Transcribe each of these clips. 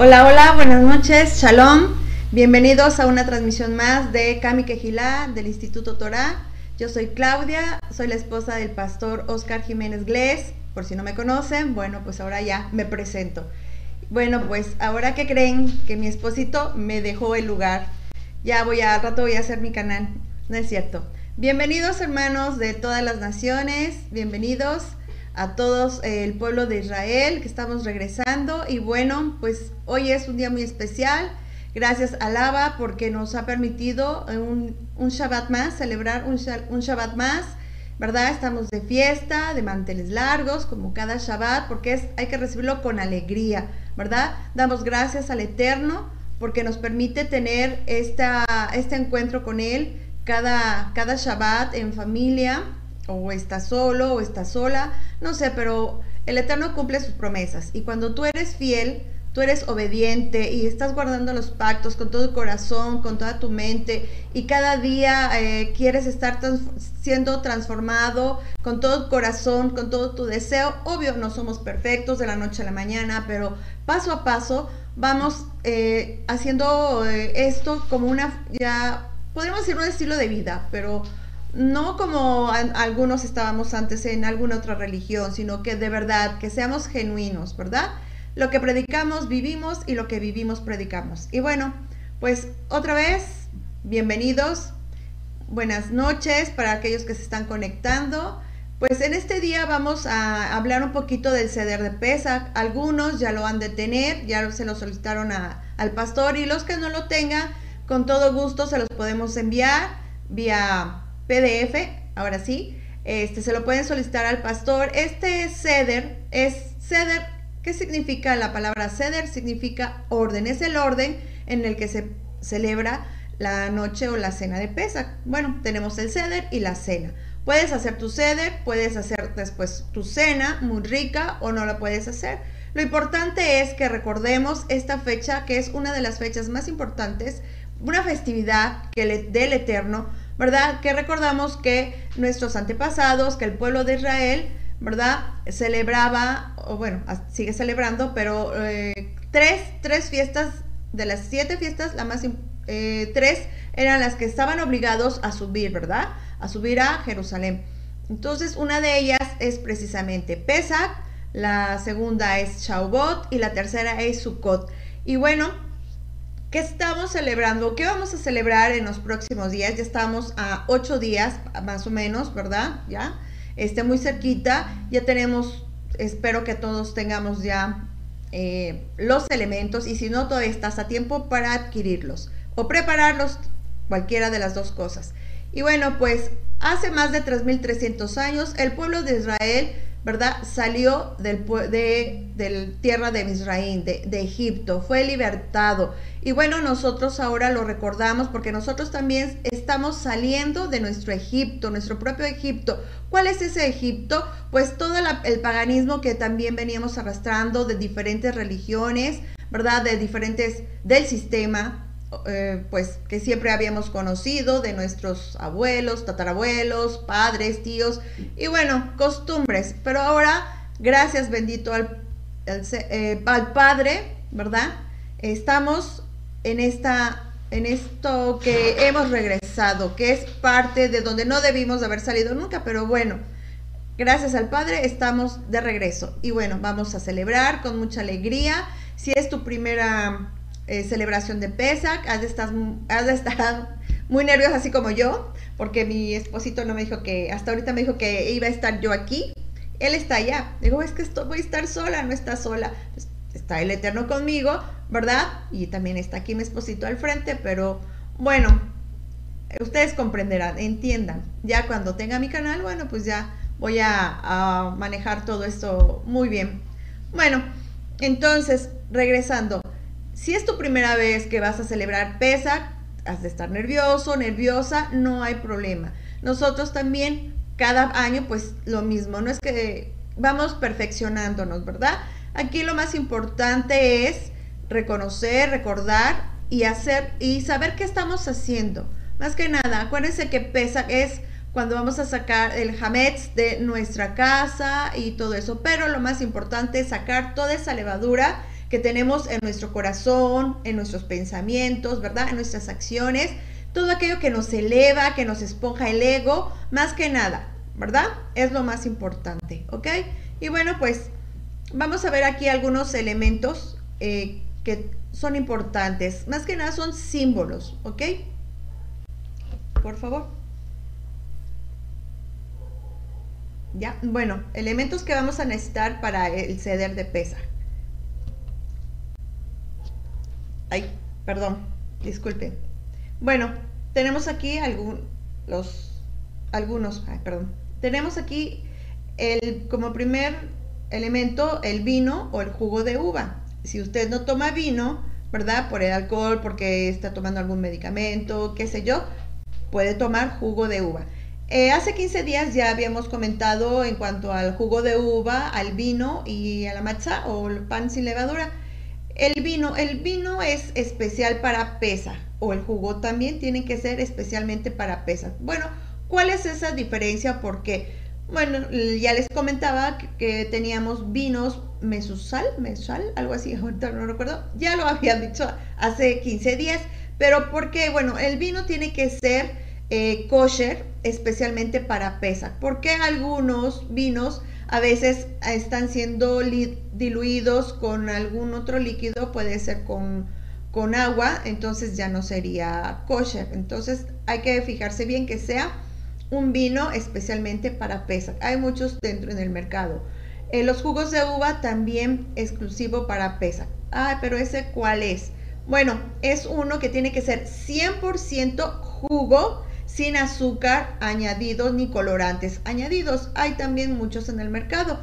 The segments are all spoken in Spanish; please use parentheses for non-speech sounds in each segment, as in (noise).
Hola, hola, buenas noches, shalom. Bienvenidos a una transmisión más de Kami Quejilá del Instituto Torah. Yo soy Claudia, soy la esposa del pastor Oscar Jiménez Glés. Por si no me conocen, bueno, pues ahora ya me presento. Bueno, pues ahora que creen que mi esposito me dejó el lugar, ya voy a, rato voy a hacer mi canal. No es cierto. Bienvenidos hermanos de todas las naciones, bienvenidos a todos eh, el pueblo de Israel que estamos regresando y bueno, pues hoy es un día muy especial. Gracias a Lava porque nos ha permitido eh, un, un Shabbat más, celebrar un, un, Shabbat más, ¿verdad? Estamos de fiesta, de manteles largos, como cada Shabbat, porque es, hay que recibirlo con alegría, ¿verdad? Damos gracias al Eterno porque nos permite tener esta, este encuentro con Él cada, cada Shabbat en familia, o está solo o está sola, no sé, pero el Eterno cumple sus promesas y cuando tú eres fiel, tú eres obediente y estás guardando los pactos con todo corazón, con toda tu mente y cada día eh, quieres estar siendo transformado con todo el corazón, con todo tu deseo. Obvio, no somos perfectos de la noche a la mañana, pero paso a paso vamos eh, haciendo eh, esto como una, ya, podríamos decir un estilo de vida, pero no como algunos estábamos antes en alguna otra religión, sino que de verdad, que seamos genuinos, ¿verdad? Lo que predicamos, vivimos y lo que vivimos, predicamos. Y bueno, pues otra vez, bienvenidos, buenas noches para aquellos que se están conectando. Pues en este día vamos a hablar un poquito del ceder de pesa. Algunos ya lo han de tener, ya se lo solicitaron al pastor y los que no lo tengan, con todo gusto se los podemos enviar vía PDF, ahora sí, este, se lo pueden solicitar al pastor. Este ceder es ceder, ¿qué significa la palabra ceder? Significa orden, es el orden en el que se celebra la noche o la cena de Pesach. Bueno, tenemos el ceder y la cena. Puedes hacer tu ceder, puedes hacer después tu cena muy rica o no la puedes hacer. Lo importante es que recordemos esta fecha que es una de las fechas más importantes, una festividad que le, del Eterno ¿verdad? Que recordamos que nuestros antepasados, que el pueblo de Israel, ¿verdad? Celebraba, o bueno, sigue celebrando, pero eh, tres, tres fiestas, de las siete fiestas, la más, eh, tres eran las que estaban obligados a subir, ¿verdad? A subir a Jerusalén. Entonces, una de ellas es precisamente Pesach, la segunda es Shaubot y la tercera es Sukkot. Y bueno, ¿Qué estamos celebrando? ¿Qué vamos a celebrar en los próximos días? Ya estamos a ocho días, más o menos, ¿verdad? Ya, este, muy cerquita. Ya tenemos, espero que todos tengamos ya eh, los elementos y si no, todavía estás a tiempo para adquirirlos o prepararlos, cualquiera de las dos cosas. Y bueno, pues hace más de 3.300 años el pueblo de Israel ¿verdad? Salió del, de, tierra de Misraín, de, de, Egipto, fue libertado. Y bueno, nosotros ahora lo recordamos porque nosotros también estamos saliendo de nuestro Egipto, nuestro propio Egipto. ¿Cuál es ese Egipto? Pues todo el paganismo que también veníamos arrastrando de diferentes religiones, ¿verdad? De diferentes, del sistema, eh, pues que siempre habíamos conocido de nuestros abuelos, tatarabuelos, padres, tíos y bueno, costumbres. Pero ahora, gracias bendito al, eh, al, Padre, ¿verdad? Estamos en esta en esto que hemos regresado, que es parte de donde no debimos haber salido nunca, pero bueno, gracias al Padre estamos de regreso. Y bueno, vamos a celebrar con mucha alegría. Si es tu primera eh, celebración de Pesach, has de, estar, has de estar (laughs) muy nerviosa así como yo, porque mi esposito no me dijo que, hasta ahorita me dijo que iba a estar yo aquí, él está allá, digo, es que estoy, voy a estar sola, no está sola, pues, está el Eterno conmigo, ¿verdad? Y también está aquí mi esposito al frente, pero bueno, ustedes comprenderán, entiendan, ya cuando tenga mi canal, bueno, pues ya voy a, a manejar todo esto muy bien. Bueno, entonces, regresando, si es tu primera vez que vas a celebrar PESA, has de estar nervioso, nerviosa, no hay problema. Nosotros también cada año pues lo mismo, no es que vamos perfeccionándonos, ¿verdad? Aquí lo más importante es reconocer, recordar y hacer y saber qué estamos haciendo. Más que nada, acuérdense que pesa es cuando vamos a sacar el hametz de nuestra casa y todo eso, pero lo más importante es sacar toda esa levadura que tenemos en nuestro corazón, en nuestros pensamientos, ¿verdad? En nuestras acciones, todo aquello que nos eleva, que nos esponja el ego, más que nada, ¿verdad? Es lo más importante, ¿ok? Y bueno, pues vamos a ver aquí algunos elementos eh, que son importantes. Más que nada son símbolos, ¿ok? Por favor. Ya, bueno, elementos que vamos a necesitar para el ceder de pesa. Ay, perdón, disculpen. Bueno, tenemos aquí algún, algunos, ay, perdón. Tenemos aquí el, como primer elemento el vino o el jugo de uva. Si usted no toma vino, ¿verdad? Por el alcohol, porque está tomando algún medicamento, qué sé yo, puede tomar jugo de uva. Eh, hace 15 días ya habíamos comentado en cuanto al jugo de uva, al vino y a la matza o el pan sin levadura. El vino, el vino es especial para pesa o el jugo también tiene que ser especialmente para pesa. Bueno, ¿cuál es esa diferencia? Porque, bueno, ya les comentaba que, teníamos vinos mesusal, mesal, algo así, (laughs) ahorita no recuerdo, ya lo habían dicho hace 15 días, pero porque, bueno, el vino tiene que ser eh, kosher especialmente para pesa, porque algunos vinos a veces están siendo diluidos con algún otro líquido, puede ser con, agua, entonces ya no sería kosher. Entonces hay que fijarse bien que sea un vino especialmente para pesa. Hay muchos dentro en el mercado. Eh, los jugos de uva también exclusivo para pesa. Ah, pero ese cuál es? Bueno, es uno que tiene que ser 100% jugo sin azúcar añadidos ni colorantes añadidos. Hay también muchos en el mercado.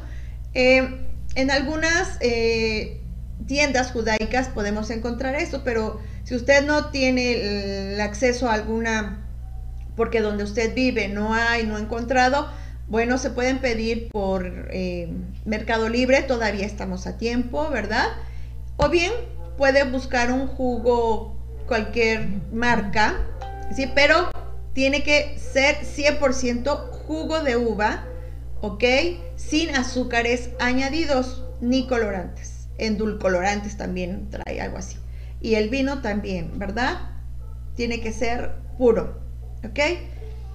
Eh, en algunas eh, tiendas judaicas podemos encontrar eso, pero si usted no tiene el acceso a alguna, porque donde usted vive no hay, no ha encontrado, bueno, se pueden pedir por eh, Mercado Libre, todavía estamos a tiempo, ¿verdad? O bien puede buscar un jugo, cualquier marca, ¿sí? Pero tiene que ser 100% jugo de uva, ¿ok? Sin azúcares añadidos ni colorantes. Endulcolorantes también trae algo así. Y el vino también, ¿verdad? Tiene que ser puro, ¿ok?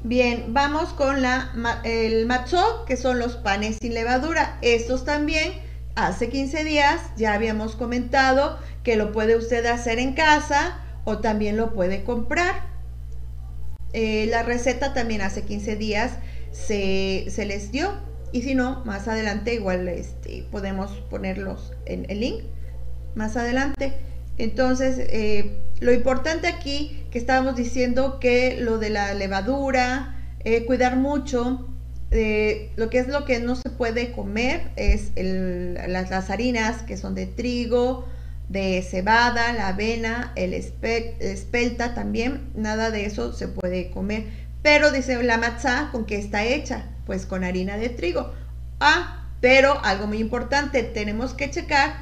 Bien, vamos con el matzó, que son los panes sin levadura. Estos también, hace 15 días ya habíamos comentado que lo puede usted hacer en casa o también lo puede comprar. Eh, la receta también hace 15 días se, les dio y si no, más adelante igual este, podemos ponerlos en el link más adelante. Entonces, eh, lo importante aquí que estábamos diciendo que lo de la levadura, eh, cuidar mucho, lo que es lo que no se puede comer es las, las, harinas que son de trigo, de cebada, la avena, el espelta también, nada de eso se puede comer. Pero dice la matzá, ¿con qué está hecha? Pues con harina de trigo. Ah, pero algo muy importante, tenemos que checar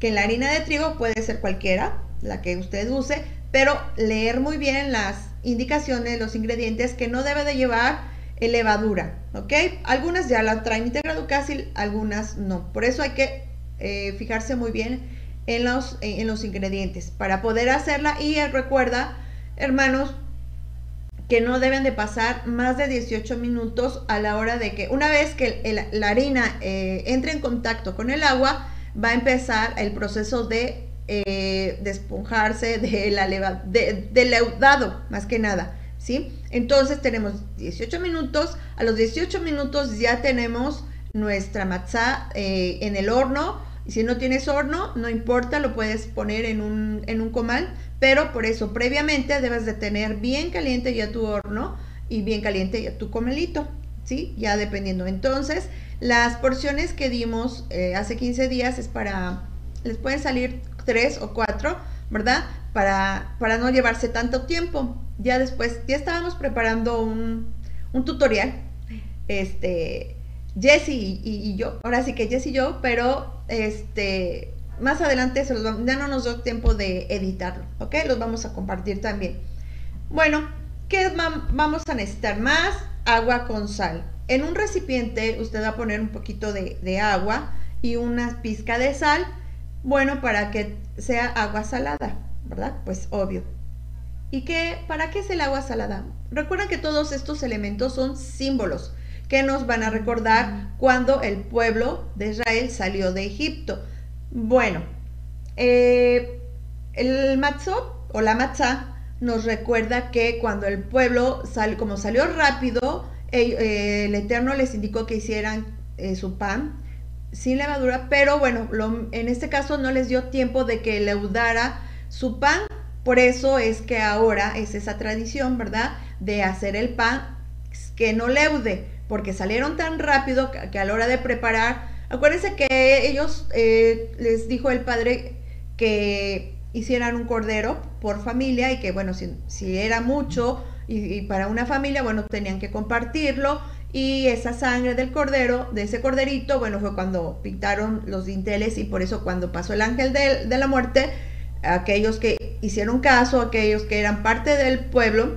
que la harina de trigo puede ser cualquiera, la que usted use, pero leer muy bien las indicaciones, los ingredientes que no debe de llevar levadura, ¿ok? Algunas ya la traen integrado casi, algunas no. Por eso hay que eh, fijarse muy bien en los, en los ingredientes. Para poder hacerla y recuerda, hermanos, que no deben de pasar más de 18 minutos a la hora de que una vez que la harina eh, entre en contacto con el agua, va a empezar el proceso de, eh, de esponjarse, de la de, de, leudado, más que nada, ¿sí? Entonces tenemos 18 minutos, a los 18 minutos ya tenemos nuestra matzá eh, en el horno, y si no tienes horno, no importa, lo puedes poner en un, en un comal, pero por eso previamente debes de tener bien caliente ya tu horno y bien caliente ya tu comelito, ¿sí? Ya dependiendo. Entonces, las porciones que dimos eh, hace 15 días es para, les pueden salir tres o cuatro, ¿verdad? Para, para no llevarse tanto tiempo. Ya después, ya estábamos preparando un, un tutorial, este, Jesse y, yo, ahora sí que Jesse y yo, pero este, más adelante se los ya no nos dio tiempo de editarlo, ¿ok? Los vamos a compartir también. Bueno, ¿qué vamos a necesitar más? Agua con sal. En un recipiente usted va a poner un poquito de, agua y una pizca de sal. Bueno, para que sea agua salada, ¿verdad? Pues obvio. ¿Y qué, para qué es el agua salada? Recuerden que todos estos elementos son símbolos que nos van a recordar cuando el pueblo de Israel salió de Egipto. Bueno, eh, el matzot o la matzá nos recuerda que cuando el pueblo, sal, como salió rápido, eh, el Eterno les indicó que hicieran eh, su pan sin levadura, pero bueno, en este caso no les dio tiempo de que leudara su pan, por eso es que ahora es esa tradición, ¿verdad? De hacer el pan que no leude, porque salieron tan rápido que, a la hora de preparar, acuérdense que ellos eh, les dijo el padre que hicieran un cordero por familia y que bueno, si, era mucho y, para una familia, bueno, tenían que compartirlo y esa sangre del cordero, de ese corderito, bueno, fue cuando pintaron los dinteles y por eso cuando pasó el ángel de, de la muerte, aquellos que hicieron caso, aquellos que eran parte del pueblo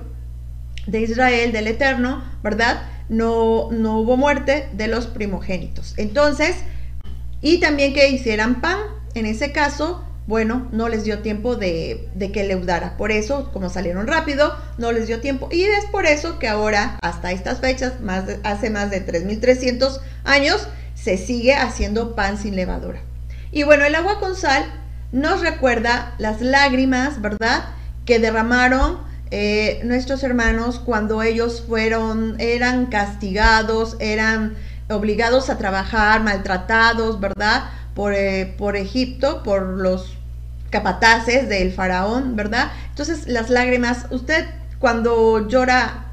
de Israel, del Eterno, ¿verdad? No, no hubo muerte de los primogénitos. Entonces, y también que hicieran pan, en ese caso, bueno, no les dio tiempo de, que leudara. Por eso, como salieron rápido, no les dio tiempo. Y es por eso que ahora, hasta estas fechas, más hace más de 3.300 años, se sigue haciendo pan sin levadura. Y bueno, el agua con sal nos recuerda las lágrimas, ¿verdad? Que derramaron eh, nuestros hermanos cuando ellos fueron, eran castigados, eran obligados a trabajar, maltratados, ¿verdad? Por, eh, por Egipto, por los capataces del faraón, ¿verdad? Entonces las lágrimas, usted cuando llora,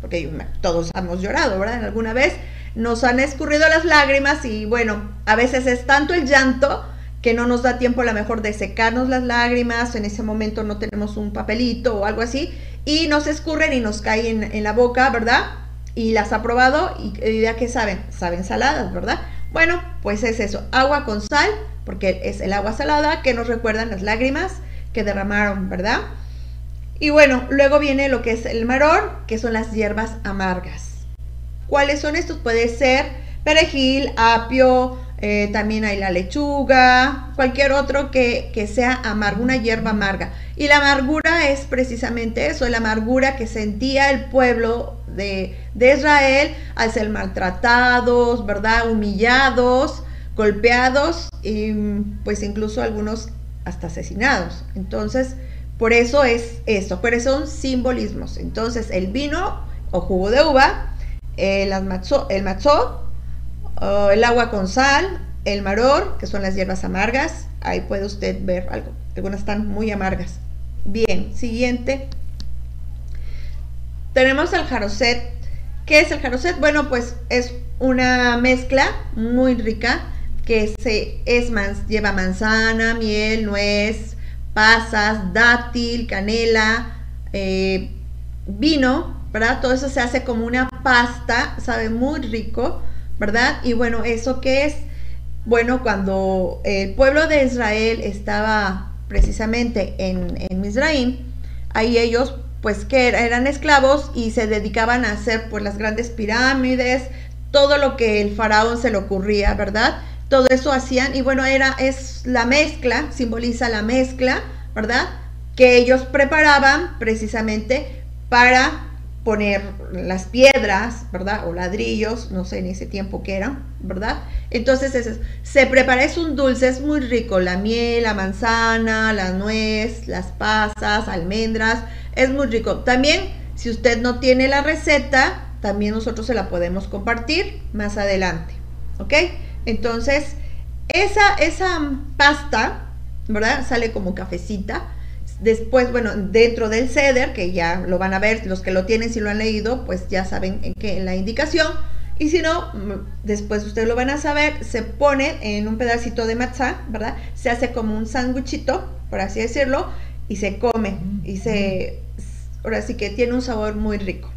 porque todos hemos llorado, ¿verdad? Alguna vez nos han escurrido las lágrimas y bueno, a veces es tanto el llanto que no nos da tiempo a lo mejor de secarnos las lágrimas, en ese momento no tenemos un papelito o algo así, y nos escurren y nos caen en, la boca, ¿verdad? Y las ha probado y ya que saben, saben saladas, ¿verdad? Bueno, pues es eso, agua con sal, porque es el agua salada que nos recuerdan las lágrimas que derramaron, ¿verdad? Y bueno, luego viene lo que es el maror, que son las hierbas amargas. ¿Cuáles son estos? Puede ser perejil, apio, eh, también hay la lechuga, cualquier otro que, que, sea amargo, una hierba amarga. Y la amargura es precisamente eso, la amargura que sentía el pueblo de, de Israel al ser maltratados, ¿verdad? Humillados, golpeados y pues incluso algunos hasta asesinados. Entonces, por eso es esto, pero son simbolismos. Entonces, el vino o jugo de uva, el, el macho, el agua con sal, el maror, que son las hierbas amargas. Ahí puede usted ver algo. Algunas están muy amargas. Bien, siguiente. Tenemos el jaroset. ¿Qué es el jaroset? Bueno, pues es una mezcla muy rica que se, es lleva manzana, miel, nuez, pasas, dátil, canela, eh, vino, ¿verdad? Todo eso se hace como una pasta, sabe muy rico, ¿verdad? Y bueno, ¿eso qué es? Bueno, cuando el pueblo de Israel estaba precisamente en, en Misraim, ahí ellos pues que eran esclavos y se dedicaban a hacer pues las grandes pirámides, todo lo que el faraón se le ocurría, ¿verdad? todo eso hacían y bueno, era, es la mezcla, simboliza la mezcla, ¿verdad? Que ellos preparaban precisamente para poner las piedras, ¿verdad? O ladrillos, no sé en ese tiempo qué eran, ¿verdad? Entonces se prepara, es un dulce, es muy rico, la miel, la manzana, la nuez, las pasas, almendras, es muy rico. También, si usted no tiene la receta, también nosotros se la podemos compartir más adelante, ¿ok? Entonces, esa, esa pasta, ¿verdad? Sale como cafecita. Después, bueno, dentro del ceder, que ya lo van a ver, los que lo tienen, si lo han leído, pues ya saben en qué, en la indicación. Y si no, mm, después ustedes lo van a saber, se pone en un pedacito de matzá, ¿verdad? Se hace como un sándwichito, por así decirlo, y se come. Y se, ahora sí que tiene un sabor muy rico.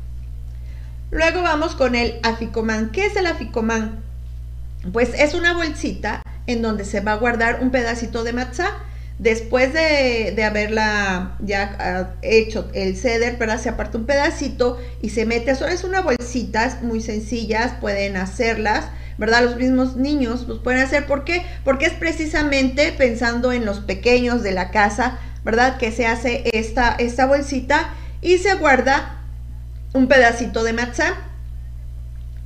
Luego vamos con el aficomán. ¿Qué es el aficomán? pues es una bolsita en donde se va a guardar un pedacito de matzá. Después de, haberla ya ah, hecho el ceder, ¿verdad? Se aparta un pedacito y se mete. Eso es una bolsita muy sencillas, pueden hacerlas. ¿verdad? Los mismos niños los pueden hacer. ¿Por qué? Porque es precisamente pensando en los pequeños de la casa, ¿verdad? Que se hace esta, esta bolsita y se guarda un pedacito de matzá.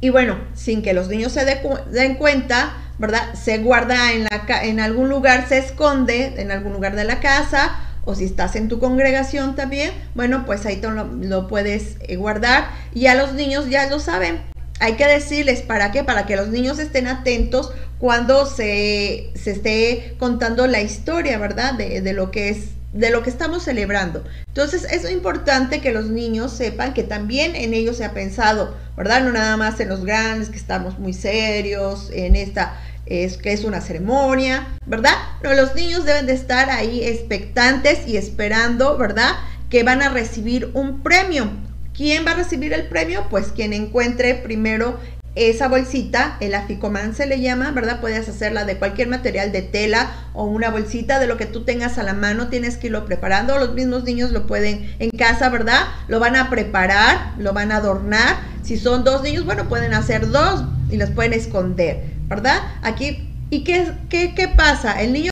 Y bueno, sin que los niños se den cuenta, ¿verdad? Se guarda en, la, en algún lugar, se esconde en algún lugar de la casa o si estás en tu congregación también, bueno, pues ahí lo, lo, puedes eh, guardar y a los niños ya lo saben. Hay que decirles para qué, para que los niños estén atentos cuando se, se esté contando la historia, ¿verdad? De, de lo que es de lo que estamos celebrando. Entonces es importante que los niños sepan que también en ellos se ha pensado, ¿verdad? No nada más en los grandes, que estamos muy serios, en esta, es que es una ceremonia, ¿verdad? No, los niños deben de estar ahí expectantes y esperando, ¿verdad? Que van a recibir un premio. ¿Quién va a recibir el premio? Pues quien encuentre primero esa bolsita, el aficomán se le llama, ¿verdad? Puedes hacerla de cualquier material de tela o una bolsita de lo que tú tengas a la mano, tienes que irlo preparando. Los mismos niños lo pueden en casa, ¿verdad? Lo van a preparar, lo van a adornar. Si son dos niños, bueno, pueden hacer dos y los pueden esconder, ¿verdad? Aquí, ¿y qué, qué, qué pasa? El niño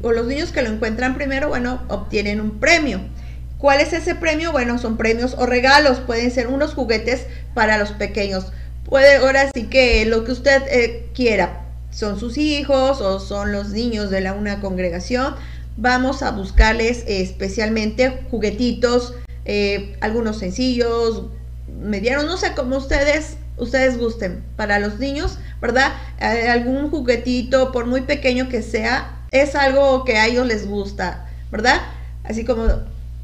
o los niños que lo encuentran primero, bueno, obtienen un premio. ¿Cuál es ese premio? Bueno, son premios o regalos, pueden ser unos juguetes para los pequeños puede ahora sí que lo que usted eh, quiera, son sus hijos o son los niños de la una congregación, vamos a buscarles especialmente juguetitos, eh, algunos sencillos, medianos, no sé cómo ustedes ustedes gusten para los niños, ¿verdad? Eh, algún juguetito, por muy pequeño que sea, es algo que a ellos les gusta, ¿verdad? Así como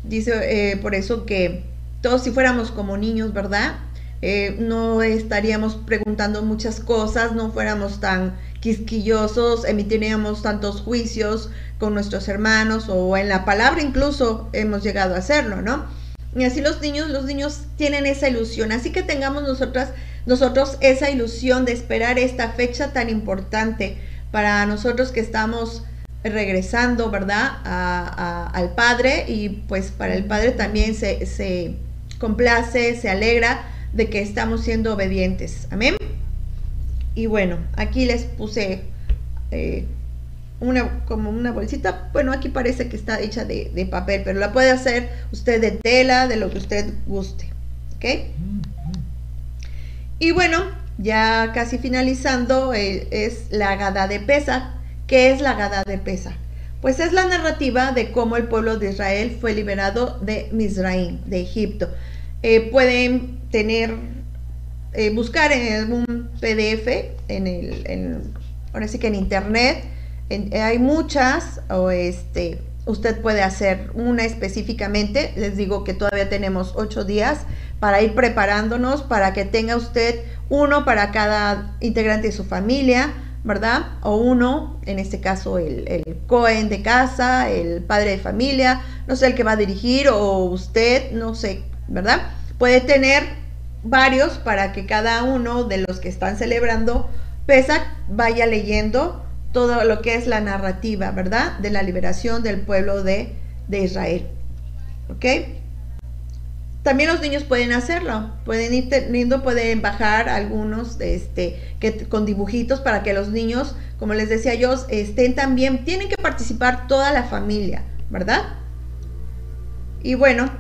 dice por eso que todos si fuéramos como niños, ¿verdad? Eh, no estaríamos preguntando muchas cosas, no fuéramos tan quisquillosos, emitiríamos tantos juicios con nuestros hermanos o en la palabra incluso hemos llegado a hacerlo, ¿no? Y así los niños, los niños tienen esa ilusión, así que tengamos nosotras, nosotros esa ilusión de esperar esta fecha tan importante para nosotros que estamos regresando, ¿verdad? al Padre y pues para el Padre también se, se complace, se alegra de que estamos siendo obedientes. Amén. Y bueno, aquí les puse eh, una como una bolsita. Bueno, aquí parece que está hecha de, papel, pero la puede hacer usted de tela, de lo que usted guste. ¿Ok? Y bueno, ya casi finalizando, eh, es la Gada de Pesa. ¿Qué es la Gada de Pesa? Pues es la narrativa de cómo el pueblo de Israel fue liberado de Misraim, de Egipto. Eh, pueden tener, eh, buscar en algún PDF, en el, ahora sí que en internet, hay muchas, o este, usted puede hacer una específicamente, les digo que todavía tenemos ocho días para ir preparándonos, para que tenga usted uno para cada integrante de su familia, ¿verdad? O uno, en este caso el, el Cohen de casa, el padre de familia, no sé el que va a dirigir, o usted, no sé, ¿verdad? Puede tener varios para que cada uno de los que están celebrando Pesach vaya leyendo todo lo que es la narrativa, ¿verdad? De la liberación del pueblo de, Israel. ¿Ok? También los niños pueden hacerlo, pueden ir teniendo, pueden bajar algunos este, que, con dibujitos para que los niños, como les decía yo, estén también, tienen que participar toda la familia, ¿verdad? Y bueno,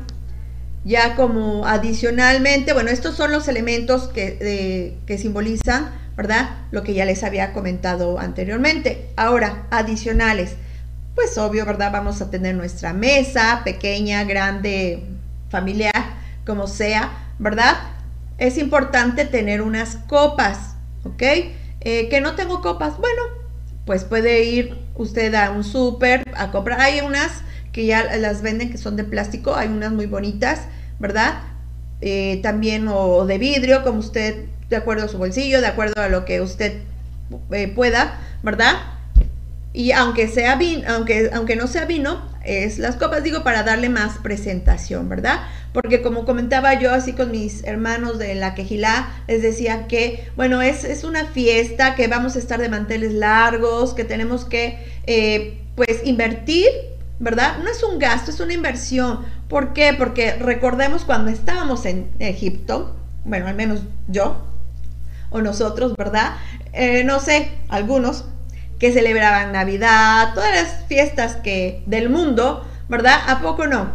ya como adicionalmente, bueno, estos son los elementos que, que simbolizan, ¿verdad? Lo que ya les había comentado anteriormente. Ahora, adicionales, pues obvio, ¿verdad? Vamos a tener nuestra mesa, pequeña, grande, familiar, como sea, ¿verdad? Es importante tener unas copas, ¿ok? Eh, que no tengo copas, bueno, pues puede ir usted a un súper a comprar. Hay unas que ya las venden que son de plástico, hay unas muy bonitas ¿verdad? Eh, también o de vidrio, como usted, de acuerdo a su bolsillo, de acuerdo a lo que usted eh, pueda, ¿verdad? Y aunque sea vino, aunque, aunque no sea vino, es las copas, digo, para darle más presentación, ¿verdad? Porque como comentaba yo así con mis hermanos de la Quejilá, les decía que, bueno, es, es una fiesta, que vamos a estar de manteles largos, que tenemos que, eh, pues, invertir ¿verdad? No es un gasto, es una inversión. ¿Por qué? Porque recordemos cuando estábamos en Egipto, bueno, al menos yo o nosotros, ¿verdad? eh, no sé, algunos que celebraban Navidad, todas las fiestas que del mundo, ¿verdad? ¿A poco no?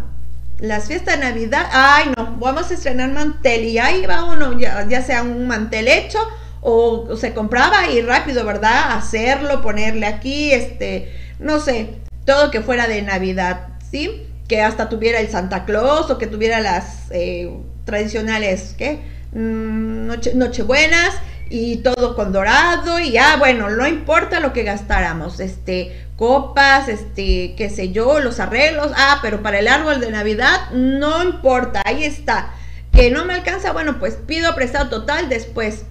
Las fiestas de Navidad, ay no, vamos a estrenar mantel y ahí va uno, ya, ya sea un mantel hecho o, se compraba y rápido, ¿verdad? Hacerlo, ponerle aquí, este, no sé, todo que fuera de Navidad, ¿sí? Que hasta tuviera el Santa Claus o que tuviera las eh, tradicionales, ¿qué? Mm, noche, nochebuenas y todo con dorado y ya, bueno, no importa lo que gastáramos, este, copas, este, qué sé yo, los arreglos, ah, pero para el árbol de Navidad no importa, ahí está. Que no me alcanza, bueno, pues pido prestado total después.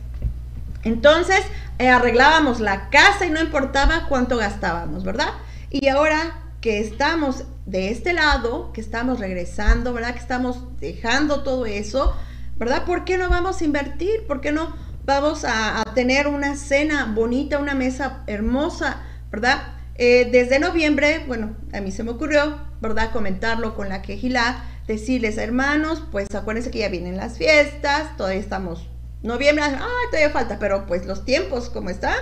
Entonces, eh, arreglábamos la casa y no importaba cuánto gastábamos, ¿verdad? Y ahora que estamos de este lado, que estamos regresando, ¿verdad? Que estamos dejando todo eso, ¿verdad? ¿Por qué no vamos a invertir? ¿Por qué no vamos a, tener una cena bonita, una mesa hermosa, ¿verdad? Eh, desde noviembre, bueno, a mí se me ocurrió, ¿verdad? Comentarlo con la quejilá, decirles, hermanos, pues acuérdense que ya vienen las fiestas, todavía estamos noviembre, ah, todavía falta, pero pues los tiempos como está,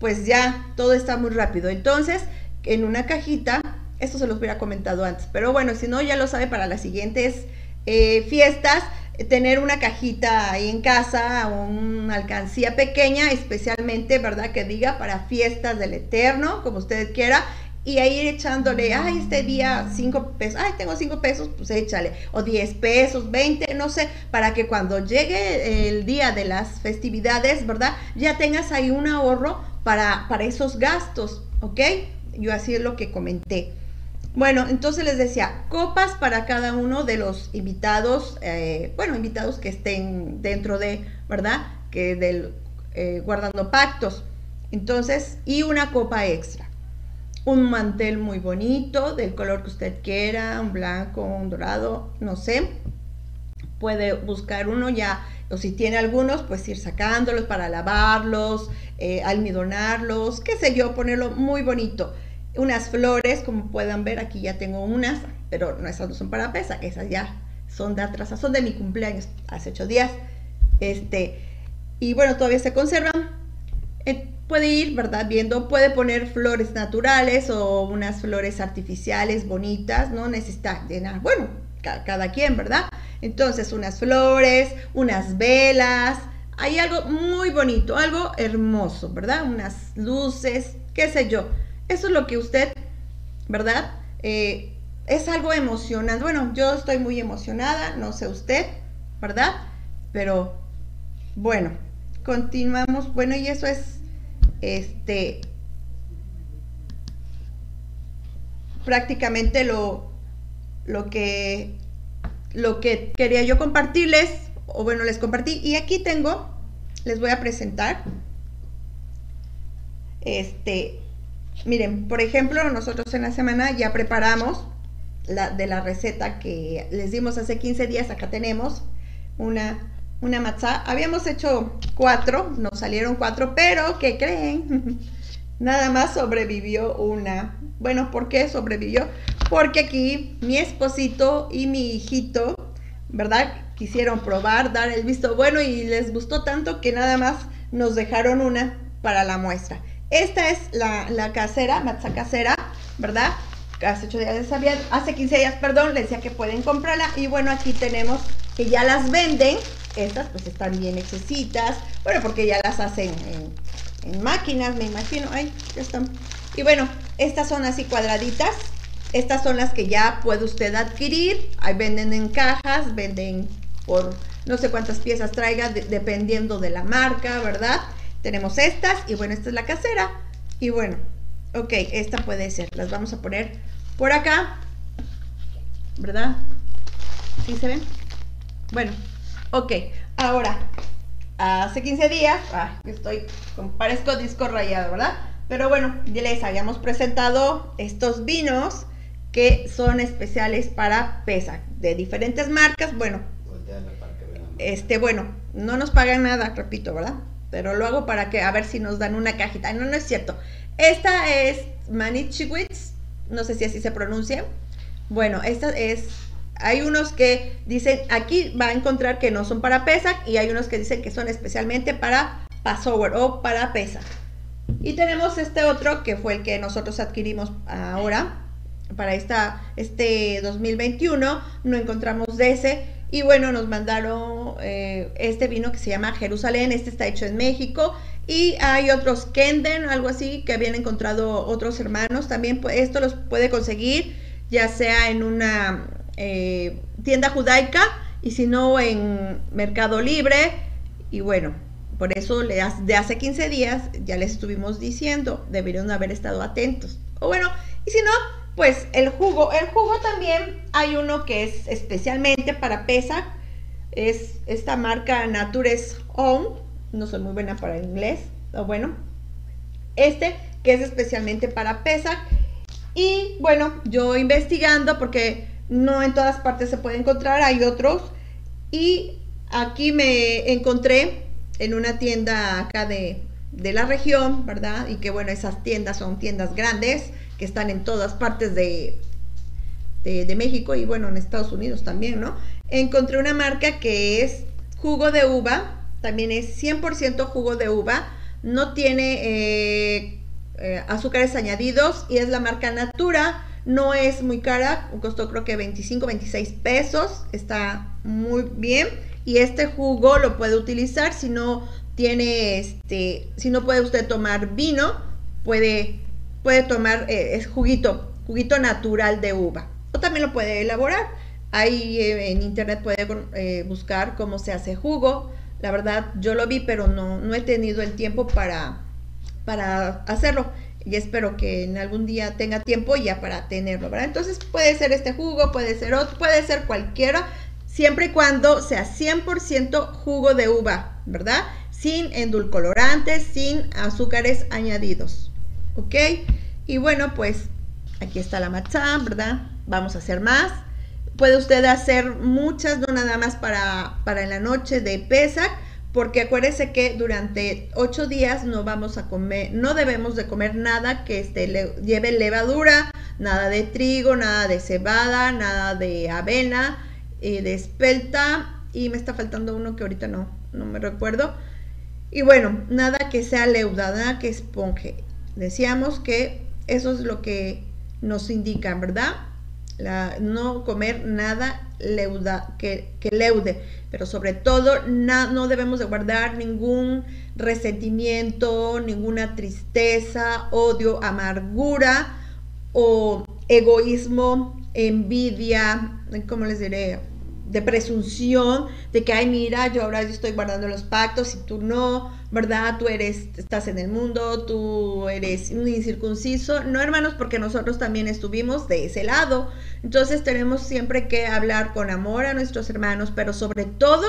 pues ya todo está muy rápido. Entonces, en una cajita, esto se los hubiera comentado antes, pero bueno, si no, ya lo sabe para las siguientes eh, fiestas, tener una cajita ahí en casa, una alcancía pequeña, especialmente, ¿verdad? Que diga para fiestas del Eterno, como usted quiera, y ahí echándole, ay, este día cinco pesos, ay, tengo cinco pesos, pues échale, o diez pesos, veinte, no sé, para que cuando llegue el día de las festividades, ¿verdad? Ya tengas ahí un ahorro para, para esos gastos, ¿ok? Yo así es lo que comenté. Bueno, entonces les decía, copas para cada uno de los invitados, eh, bueno, invitados que estén dentro de, ¿verdad? Que del eh, guardando pactos. Entonces, y una copa extra. Un mantel muy bonito, del color que usted quiera, un blanco, un dorado, no sé. Puede buscar uno ya, o si tiene algunos, pues ir sacándolos para lavarlos, eh, almidonarlos, qué sé yo, ponerlo muy bonito unas flores, como puedan ver, aquí ya tengo unas, pero no, esas no son para pesa, esas ya son de atrás, son de mi cumpleaños, hace ocho días. Este, y bueno, todavía se conservan. Eh, puede ir, ¿verdad? Viendo, puede poner flores naturales o unas flores artificiales bonitas, no necesita nada. Bueno, cada quien, ¿verdad? Entonces, unas flores, unas velas, hay algo muy bonito, algo hermoso, ¿verdad? Unas luces, qué sé yo eso es lo que usted, ¿verdad? Eh, es algo emocionante. Bueno, yo estoy muy emocionada, no sé usted, ¿verdad? Pero bueno, continuamos. Bueno, y eso es este prácticamente lo, lo que lo que quería yo compartirles, o bueno, les compartí. Y aquí tengo, les voy a presentar este Miren, por ejemplo, nosotros en la semana ya preparamos la, de la receta que les dimos hace 15 días. Acá tenemos una, una matzá. Habíamos hecho cuatro, nos salieron cuatro, pero ¿qué creen? (laughs) Nada más sobrevivió una. Bueno, ¿por qué sobrevivió? Porque aquí mi esposito y mi hijito, ¿verdad? Quisieron probar, dar el visto bueno y les gustó tanto que nada más nos dejaron una para la muestra. Esta es la, casera, matza casera, ¿verdad? Hace 8 días sabía, hace 15 días, perdón, les decía que pueden comprarla. Y bueno, aquí tenemos que ya las venden. Estas pues están bien excesitas. Bueno, porque ya las hacen en, máquinas, me imagino. Ay, ya están. Y bueno, estas son así cuadraditas. Estas son las que ya puede usted adquirir. Ahí venden en cajas, venden por no sé cuántas piezas traiga, dependiendo de la marca, ¿verdad? Tenemos estas y bueno, esta es la casera. Y bueno, ok, esta puede ser. Las vamos a poner por acá. ¿Verdad? ¿Sí se ven? Bueno, ok. Ahora, hace 15 días, ah, estoy, parezco disco rayado, ¿verdad? Pero bueno, ya les habíamos presentado estos vinos que son especiales para pesa, de diferentes marcas. Bueno, este, bueno, no nos pagan nada, repito, ¿verdad? pero lo hago para que a ver si nos dan una cajita. No, no es cierto. Esta es Manichiwitz, no sé si así se pronuncia. Bueno, esta es hay unos que dicen, aquí va a encontrar que no son para PESAC y hay unos que dicen que son especialmente para Passover o para pesa. Y tenemos este otro que fue el que nosotros adquirimos ahora para esta, este 2021. No encontramos de ese. Y bueno, nos mandaron eh, este vino que se llama Jerusalén. Este está hecho en México. Y hay otros Kenden, algo así, que habían encontrado otros hermanos. También pues, esto los puede conseguir ya sea en una eh, tienda judaica y si no en Mercado Libre. Y bueno, por eso de hace 15 días ya les estuvimos diciendo, deberían haber estado atentos. O bueno, y si no, pues el jugo. El jugo también hay uno que es especialmente para pesa. Es esta marca Natures Home. No soy muy buena para el inglés. O bueno, este que es especialmente para pesa. Y bueno, yo investigando porque no en todas partes se puede encontrar, hay otros. Y aquí me encontré en una tienda acá de, la región, ¿verdad? Y que bueno, esas tiendas son tiendas grandes que están en todas partes de, de, México y bueno, en Estados Unidos también, ¿no? Encontré una marca que es jugo de uva, también es 100% jugo de uva, no tiene eh, eh, azúcares añadidos y es la marca Natura, no es muy cara, costó creo que 25, 26 pesos, está muy bien y este jugo lo puede utilizar si no tiene este, si no puede usted tomar vino, puede, puede tomar eh, es juguito, juguito natural de uva. O también lo puede elaborar. Ahí eh, en internet puede eh, buscar cómo se hace jugo. La verdad, yo lo vi, pero no, no he tenido el tiempo para, para hacerlo. Y espero que en algún día tenga tiempo ya para tenerlo, ¿verdad? Entonces puede ser este jugo, puede ser otro, puede ser cualquiera siempre y cuando sea 100% jugo de uva, ¿verdad? Sin endulcolorantes, sin azúcares añadidos, ¿ok? Y bueno, pues aquí está la matzá, ¿verdad? Vamos a hacer más. Puede usted hacer muchas, no nada más para, para la noche de Pesach, porque acuérdese que durante ocho días no vamos a comer, no debemos de comer nada que este, lleve levadura, nada de trigo, nada de cebada, nada de avena, eh, de espelta y me está faltando uno que ahorita no, no me recuerdo. Y bueno, nada que sea leuda, nada que esponje. Decíamos que eso es lo que nos indican, ¿verdad? La, no comer nada que, leude, pero sobre todo no debemos de guardar ningún resentimiento, ninguna tristeza, odio, amargura o egoísmo, envidia, ¿cómo les diré? De presunción, de que, ay, mira, yo ahora estoy guardando los pactos y tú no, ¿verdad? Tú eres, estás en el mundo, tú eres un incircunciso. No, hermanos, porque nosotros también estuvimos de ese lado. Entonces tenemos siempre que hablar con amor a nuestros hermanos, pero sobre todo,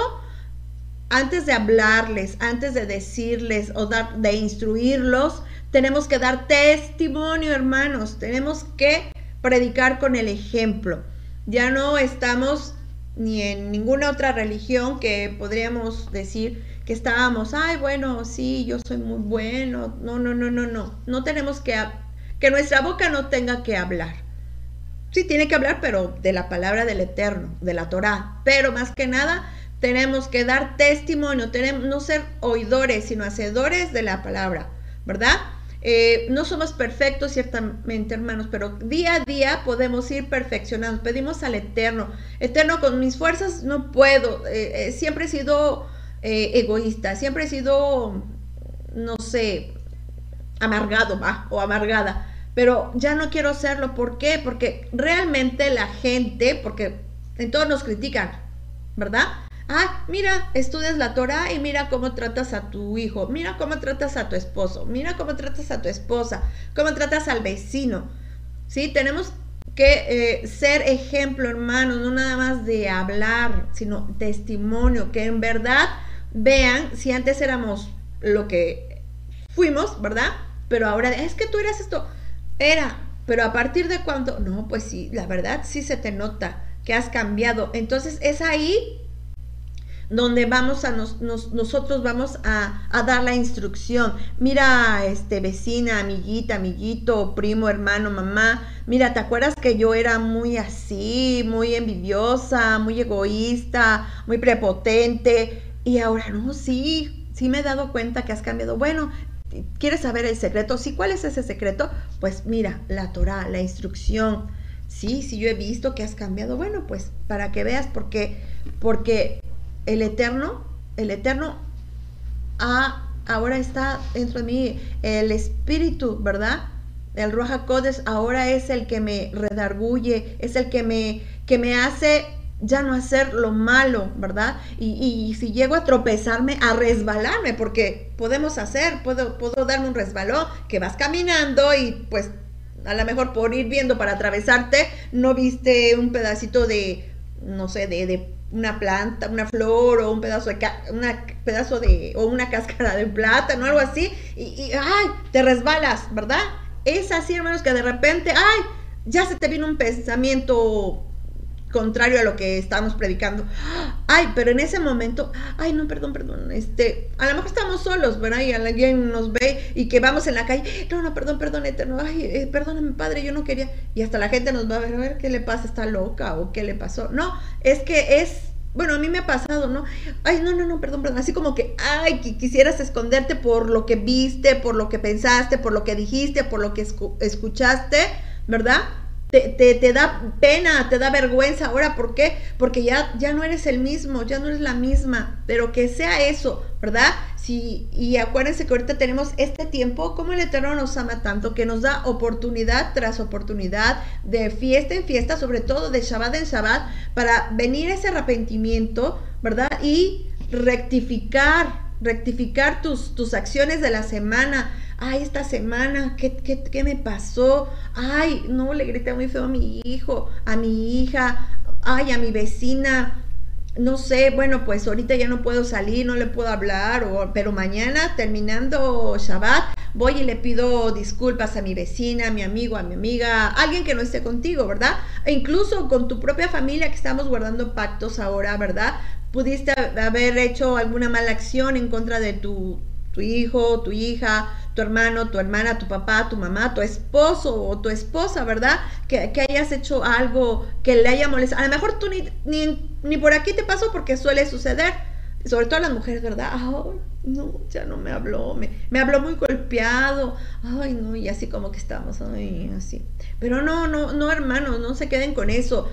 antes de hablarles, antes de decirles o dar, de instruirlos, tenemos que dar testimonio, hermanos. Tenemos que predicar con el ejemplo. Ya no estamos ni en ninguna otra religión que podríamos decir que estábamos, ay, bueno, sí, yo soy muy bueno. No, no, no, no, no. No tenemos que, que nuestra boca no tenga que hablar. Sí, tiene que hablar, pero de la palabra del Eterno, de la Torá. Pero más que nada, tenemos que dar testimonio, tenemos, no ser oidores, sino hacedores de la palabra, ¿verdad? Eh, no somos perfectos, ciertamente, hermanos, pero día a día podemos ir perfeccionando. Pedimos al Eterno. Eterno, con mis fuerzas no puedo. Eh, eh, siempre he sido egoísta, siempre he sido, no sé, amargado ¿va? o amargada. Pero ya no quiero serlo. ¿Por qué? Porque realmente la gente, porque en todos nos critican, ¿verdad? Ah, mira, estudias la Torah y mira cómo tratas a tu hijo, mira cómo tratas a tu esposo, mira cómo tratas a tu esposa, cómo tratas al vecino. ¿Sí? Tenemos que eh, ser ejemplo, hermanos, no nada más de hablar, sino testimonio, que en verdad vean si antes éramos lo que fuimos, ¿verdad? Pero ahora es que tú eras esto, era, pero a partir de cuando, no, pues sí, la verdad sí se te nota que has cambiado. Entonces es ahí donde vamos a nosotros vamos a, dar la instrucción. Mira, este vecina, amiguita, amiguito, primo, hermano, mamá. Mira, ¿te acuerdas que yo era muy así, muy envidiosa, muy egoísta, muy prepotente? Y ahora no, sí, sí me he dado cuenta que has cambiado. Bueno, ¿quieres saber el secreto? Sí, ¿cuál es ese secreto? Pues mira, la Torah, la instrucción. Sí, sí, yo he visto que has cambiado. Bueno, pues para que veas, porque, porque el Eterno, el Eterno ha, ahora está dentro de mí, el Espíritu, ¿verdad? El Roja Codes ahora es el que me redarguye, es el que me, que me hace ya no hacer lo malo, ¿verdad? Y, si llego a tropezarme, a resbalarme, porque podemos hacer, puedo, puedo darme un resbalón, que vas caminando y pues a lo mejor por ir viendo para atravesarte, no viste un pedacito de, no sé, de una planta, una flor o un pedazo de, una pedazo de, o una cáscara de plátano, algo así, y, y, ay, te resbalas, ¿verdad? Es así, hermanos, que de repente, ay, ya se te vino un pensamiento contrario a lo que estábamos predicando. Ay, pero en ese momento, ay, no, perdón, perdón, este, a lo mejor estamos solos, ¿verdad? Y alguien nos ve y que vamos en la calle, no, no, perdón, perdón, eterno, ay, eh, perdóname, padre, yo no quería. Y hasta la gente nos va a ver, a ver, ¿qué le pasa? ¿Está loca o qué le pasó? No, es que es bueno, a mí me ha pasado, ¿no? Ay, no, no, no, perdón, perdón. Así como que, ay, que quisieras esconderte por lo que viste, por lo que pensaste, por lo que dijiste, por lo que escuchaste, ¿verdad? Te, te, da pena, te da vergüenza. Ahora, ¿por qué? Porque ya, ya no eres el mismo, ya no eres la misma, pero que sea eso, ¿verdad? Sí, y acuérdense que ahorita tenemos este tiempo, como el Eterno nos ama tanto, que nos da oportunidad tras oportunidad, de fiesta en fiesta, sobre todo de Shabbat en Shabbat, para venir ese arrepentimiento, ¿verdad? Y rectificar, rectificar tus, tus acciones de la semana, ay, esta semana, ¿qué, qué, qué me pasó? Ay, no, le grité muy feo a mi hijo, a mi hija, ay, a mi vecina, no sé, bueno, pues ahorita ya no puedo salir, no le puedo hablar, pero mañana terminando Shabbat voy y le pido disculpas a mi vecina, a mi amigo, a mi amiga, alguien que no esté contigo, ¿verdad? E incluso con tu propia familia que estamos guardando pactos ahora, ¿verdad? Pudiste haber hecho alguna mala acción en contra de tu hijo, tu hija, tu hermano, tu hermana, tu papá, tu mamá, tu esposo o tu esposa, ¿verdad? Que, hayas hecho algo que le haya molestado. A lo mejor tú ni, ni, por aquí te pasó porque suele suceder. Sobre todo a las mujeres, ¿verdad? No, ya no me habló, me, me habló muy golpeado. Ay, no, y así como que estamos, ay, así. Pero no, no, no, hermanos, no se queden con eso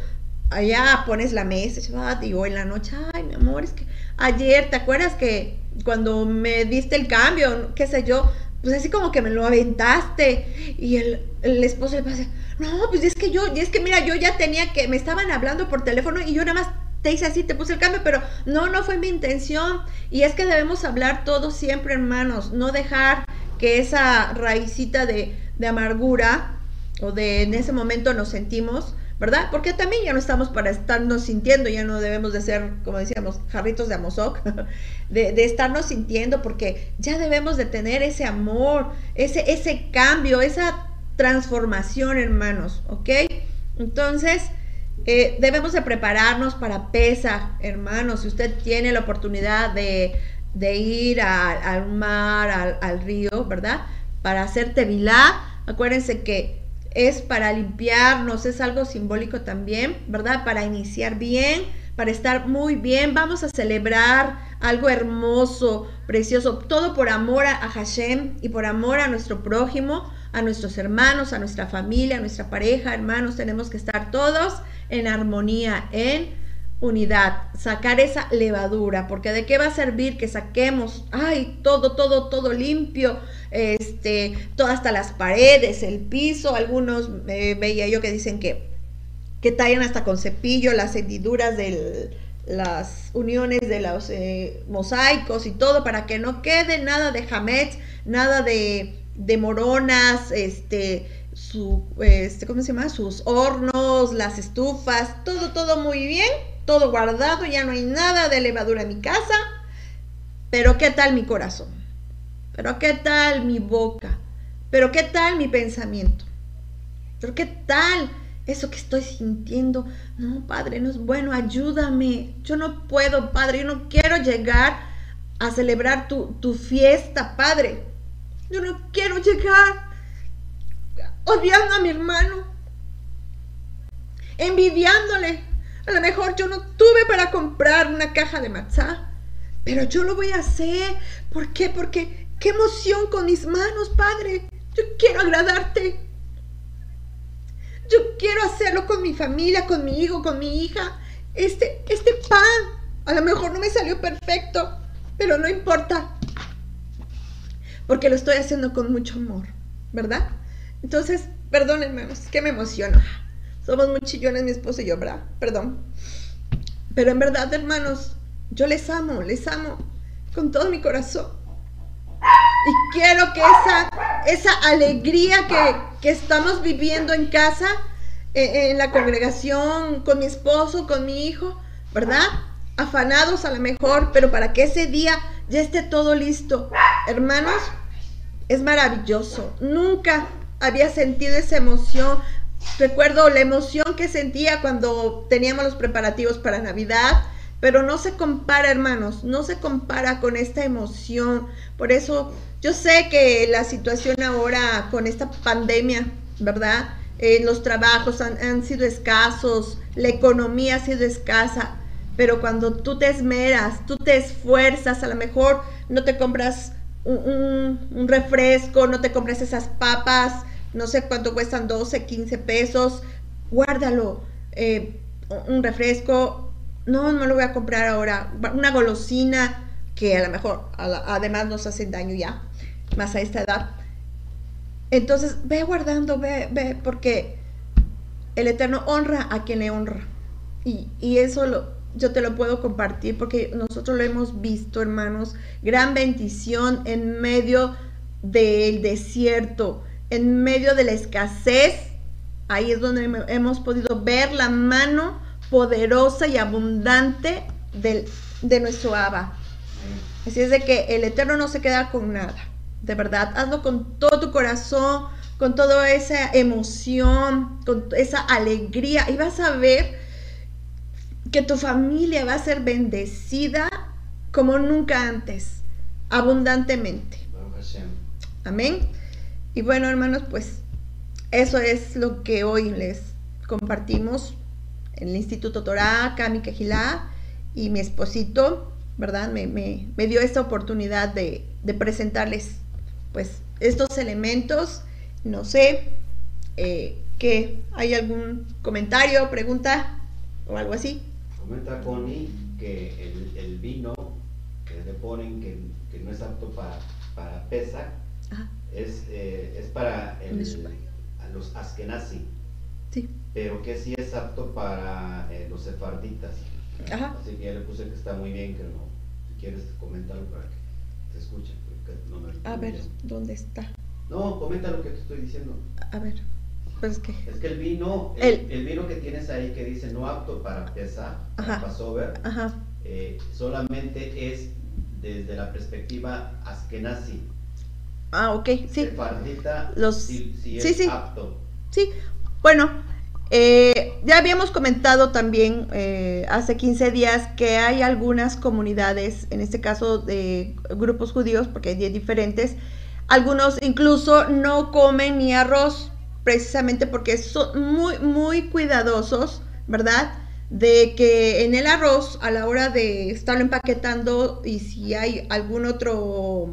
allá pones la mesa, y hoy en la noche, ay, mi amor, es que ayer, ¿te acuerdas que cuando me diste el cambio, qué sé yo, pues así como que me lo aventaste y el, el esposo le pasa, no, pues es que yo, y es que mira, yo ya tenía que, me estaban hablando por teléfono y yo nada más te hice así, te puse el cambio, pero no, no fue mi intención. Y es que debemos hablar todos siempre, hermanos, no dejar que esa raicita de, de amargura o de en ese momento nos sentimos, ¿verdad? Porque también ya no estamos para estarnos sintiendo, ya no debemos de ser, como decíamos, jarritos de amozoc, (laughs) de, estarnos sintiendo, porque ya debemos de tener ese amor, ese, ese cambio, esa transformación, hermanos, ¿ok? Entonces, eh, debemos de prepararnos para PESA, hermanos, si usted tiene la oportunidad de, de ir al mar, al, al río, ¿verdad? Para hacer tevilá, acuérdense que es para limpiarnos, es algo simbólico también, ¿verdad? Para iniciar bien, para estar muy bien, vamos a celebrar algo hermoso, precioso, todo por amor a, Hashem y por amor a nuestro prójimo, a nuestros hermanos, a nuestra familia, a nuestra pareja, hermanos, tenemos que estar todos en armonía, en unidad, sacar esa levadura, porque de qué va a servir que saquemos, ay, todo, todo, todo limpio, este, todo hasta las paredes, el piso, algunos eh, veía yo que dicen que, que tallan hasta con cepillo las hendiduras de las uniones de los eh, mosaicos y todo para que no quede nada de jamets, nada de, de moronas, este, su, este, ¿cómo se llama? Sus hornos, las estufas, todo, todo muy bien todo guardado, ya no hay nada de levadura en mi casa. Pero ¿qué tal mi corazón? Pero ¿qué tal mi boca? Pero ¿qué tal mi pensamiento? Pero ¿qué tal eso que estoy sintiendo? No, Padre, no es bueno, ayúdame. Yo no puedo, Padre, yo no quiero llegar a celebrar tu, tu fiesta, Padre. Yo no quiero llegar odiando a mi hermano, envidiándole, a lo mejor yo no tuve para comprar una caja de matzá, pero yo lo voy a hacer. ¿Por qué? Porque qué emoción con mis manos, Padre. Yo quiero agradarte. Yo quiero hacerlo con mi familia, con mi hijo, con mi hija. Este, este pan, a lo mejor no me salió perfecto, pero no importa. Porque lo estoy haciendo con mucho amor, ¿verdad? Entonces, perdónenme, es que me emociono. Somos muy chillones mi esposo y yo, ¿verdad? Perdón. Pero en verdad, hermanos, yo les amo, les amo con todo mi corazón. Y quiero que esa, esa alegría que, que estamos viviendo en casa, en la congregación, con mi esposo, con mi hijo, ¿verdad? Afanados a lo mejor, pero para que ese día ya esté todo listo. Hermanos, es maravilloso. Nunca había sentido esa emoción. Recuerdo la emoción que sentía cuando teníamos los preparativos para Navidad, pero no se compara, hermanos, no se compara con esta emoción. Por eso yo sé que la situación ahora con esta pandemia, ¿verdad? Eh, los trabajos han, sido escasos, la economía ha sido escasa, pero cuando tú te esmeras, tú te esfuerzas, a lo mejor no te compras un, refresco, no te compras esas papas, no sé cuánto cuestan, 12, 15 pesos, guárdalo, eh, un refresco, no, no lo voy a comprar ahora, una golosina que a lo mejor además nos hacen daño ya, más a esta edad. Entonces, ve guardando, ve, ve, porque el Eterno honra a quien le honra. Y, y eso lo, yo te lo puedo compartir porque nosotros lo hemos visto, hermanos. Gran bendición en medio del desierto, en medio de la escasez. Ahí es donde hemos podido ver la mano poderosa y abundante del, de nuestro Abba. Así es de que el Eterno no se queda con nada. De verdad, hazlo con todo tu corazón, con toda esa emoción, con esa alegría. Y vas a ver que tu familia va a ser bendecida como nunca antes, abundantemente. Amén. Y bueno, hermanos, pues eso es lo que hoy les compartimos en el Instituto Torá, Cami Quejilá, y mi esposito, ¿verdad? Me, dio esta oportunidad de, presentarles, pues, estos elementos. No sé, eh, que hay algún comentario, pregunta o algo así. Comenta Connie que el, vino que le ponen que, no es apto para, para pesa es, eh, es para los askenazi. Sí. Pero que sí es apto para eh, los sefarditas. Así que ya le puse que está muy bien, que no. Si quieres comentarlo para que se escuche. a ver, ¿dónde está? No, comenta lo que te estoy diciendo. A ver. Pues que... Es que el vino, el, vino que tienes ahí que dice no apto para pesar, para passover, eh, solamente es desde la perspectiva askenazi. Ah, ok, sí. Los... sí, sí. apto. Sí, bueno, eh, ya habíamos comentado también eh, hace 15 días que hay algunas comunidades, en este caso de grupos judíos, porque hay 10 diferentes, algunos incluso no comen ni arroz precisamente porque son muy, muy cuidadosos, ¿verdad? De que en el arroz, a la hora de estarlo empaquetando y si hay algún otro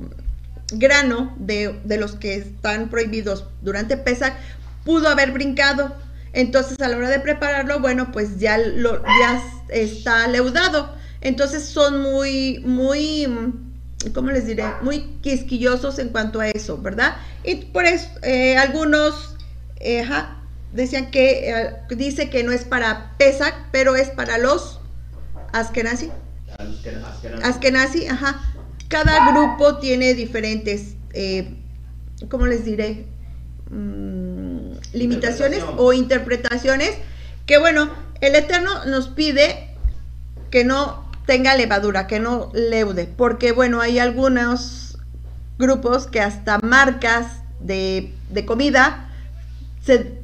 grano de, los que están prohibidos durante Pesach, pudo haber brincado. Entonces a la hora de prepararlo, bueno, pues ya, lo, ya está leudado. Entonces son muy, muy, ¿cómo les diré? Muy quisquillosos en cuanto a eso, ¿verdad? Y por eso eh, algunos decían que eh, dice que no es para Pesach, pero es para los Askenazi. Askenazi, ajá. Cada grupo tiene diferentes, eh, ¿cómo les diré? Mm, limitaciones o interpretaciones. Que bueno, el Eterno nos pide que no tenga levadura, que no leude, porque bueno, hay algunos grupos que hasta marcas de, de comida se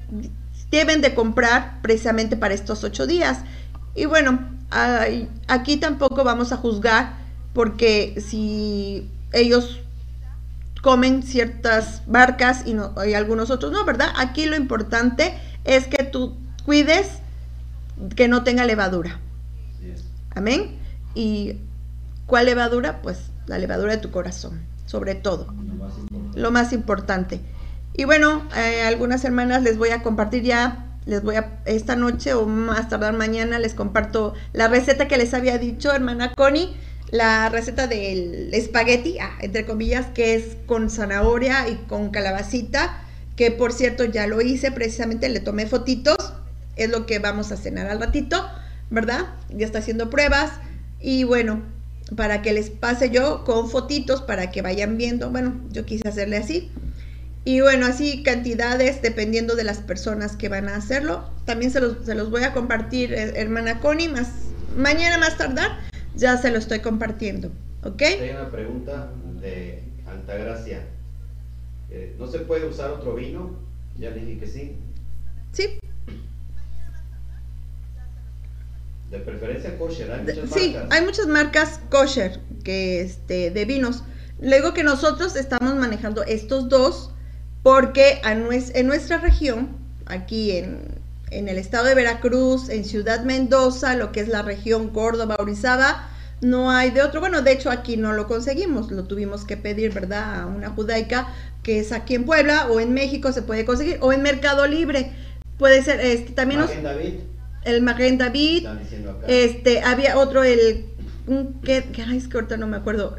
deben de comprar precisamente para estos ocho días. Y bueno, aquí tampoco vamos a juzgar porque si ellos comen ciertas barcas y, no, hay algunos otros no, ¿verdad? Aquí lo importante es que tú cuides que no tenga levadura. Amén. Y ¿Cuál levadura? Pues la levadura de tu corazón, sobre todo. Lo más importante. Y bueno, eh, algunas hermanas les voy a compartir ya, les voy a, esta noche o más tardar mañana, les comparto la receta que les había dicho, hermana Connie, la receta del espagueti, ah, entre comillas, que es con zanahoria y con calabacita, que por cierto ya lo hice, precisamente le tomé fotitos, es lo que vamos a cenar al ratito, ¿verdad? Ya está haciendo pruebas y bueno, para que les pase yo con fotitos para que vayan viendo. Bueno, yo quise hacerle así. Y bueno, así cantidades dependiendo de las personas que van a hacerlo. También se los, se los voy a compartir, eh, hermana Connie, más, mañana más tardar, ya se lo estoy compartiendo. ¿Ok? Hay una pregunta de Altagracia. Eh, ¿No se puede usar otro vino? Ya le dije que sí. Sí, De preferencia kosher, hay muchas sí, hay muchas marcas kosher que este, de vinos. Luego que nosotros estamos manejando estos dos porque en nuestra región, aquí en, el estado de Veracruz, en Ciudad Mendoza, lo que es la región Córdoba, Orizaba, no hay de otro. Bueno, de hecho aquí no lo conseguimos, lo tuvimos que pedir, ¿verdad? A una judaica que es aquí en Puebla o en México se puede conseguir o en Mercado Libre. Puede ser, este, también nos, David el Maguen David, este, había otro, el, que, ay, es que ahorita no me acuerdo,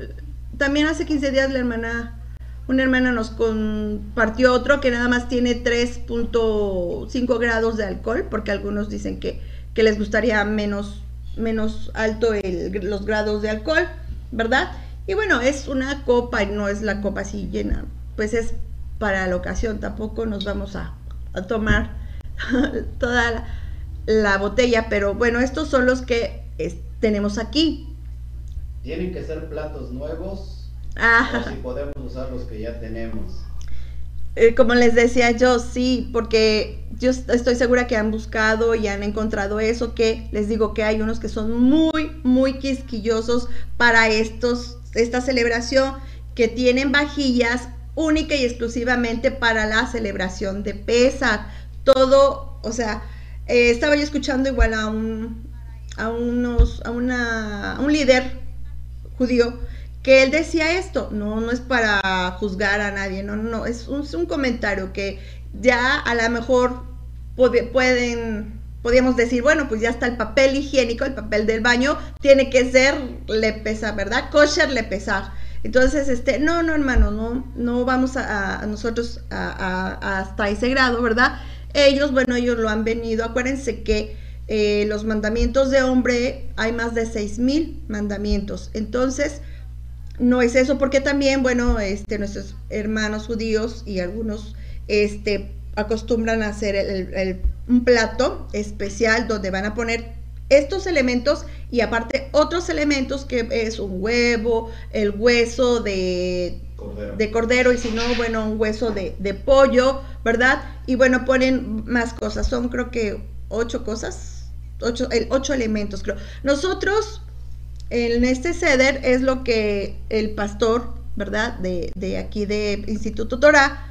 también hace 15 días la hermana, una hermana nos compartió otro que nada más tiene 3.5 grados de alcohol, porque algunos dicen que, que les gustaría menos, menos alto el, los grados de alcohol, ¿verdad? Y bueno, es una copa y no es la copa así llena, pues es para la ocasión, tampoco nos vamos a, a tomar (laughs) toda la la botella, pero bueno, estos son los que tenemos aquí. Tienen que ser platos nuevos. Ah. O si podemos usar los que ya tenemos. Eh, como les decía yo, sí, porque yo estoy segura que han buscado y han encontrado eso, que les digo que hay unos que son muy, muy quisquillosos para estos, esta celebración, que tienen vajillas única y exclusivamente para la celebración de Pesach. Todo, o sea, eh, estaba yo escuchando igual a un, a unos, a una, un líder judío que él decía esto, no, no es para juzgar a nadie, no, no, es un, un comentario que ya a lo mejor pueden, podríamos decir, bueno, pues ya está el papel higiénico, el papel del baño, tiene que ser le pesa, ¿verdad? Kosher le pesar. Entonces, este, no, no, hermano, no, no vamos a, nosotros a, hasta ese grado, ¿verdad? Ellos, bueno, ellos lo han venido. Acuérdense que eh, los mandamientos de hombre hay más de seis mil mandamientos. Entonces, no es eso, porque también, bueno, este, nuestros hermanos judíos y algunos este, acostumbran a hacer un plato especial donde van a poner estos elementos y aparte otros elementos que es un huevo, el hueso de de cordero y si no, bueno, un hueso de, pollo, ¿verdad? Y bueno, ponen más cosas, son creo que ocho cosas, ocho, el, ocho elementos creo. Nosotros en este ceder es lo que el pastor, ¿verdad? De, de aquí de Instituto Torah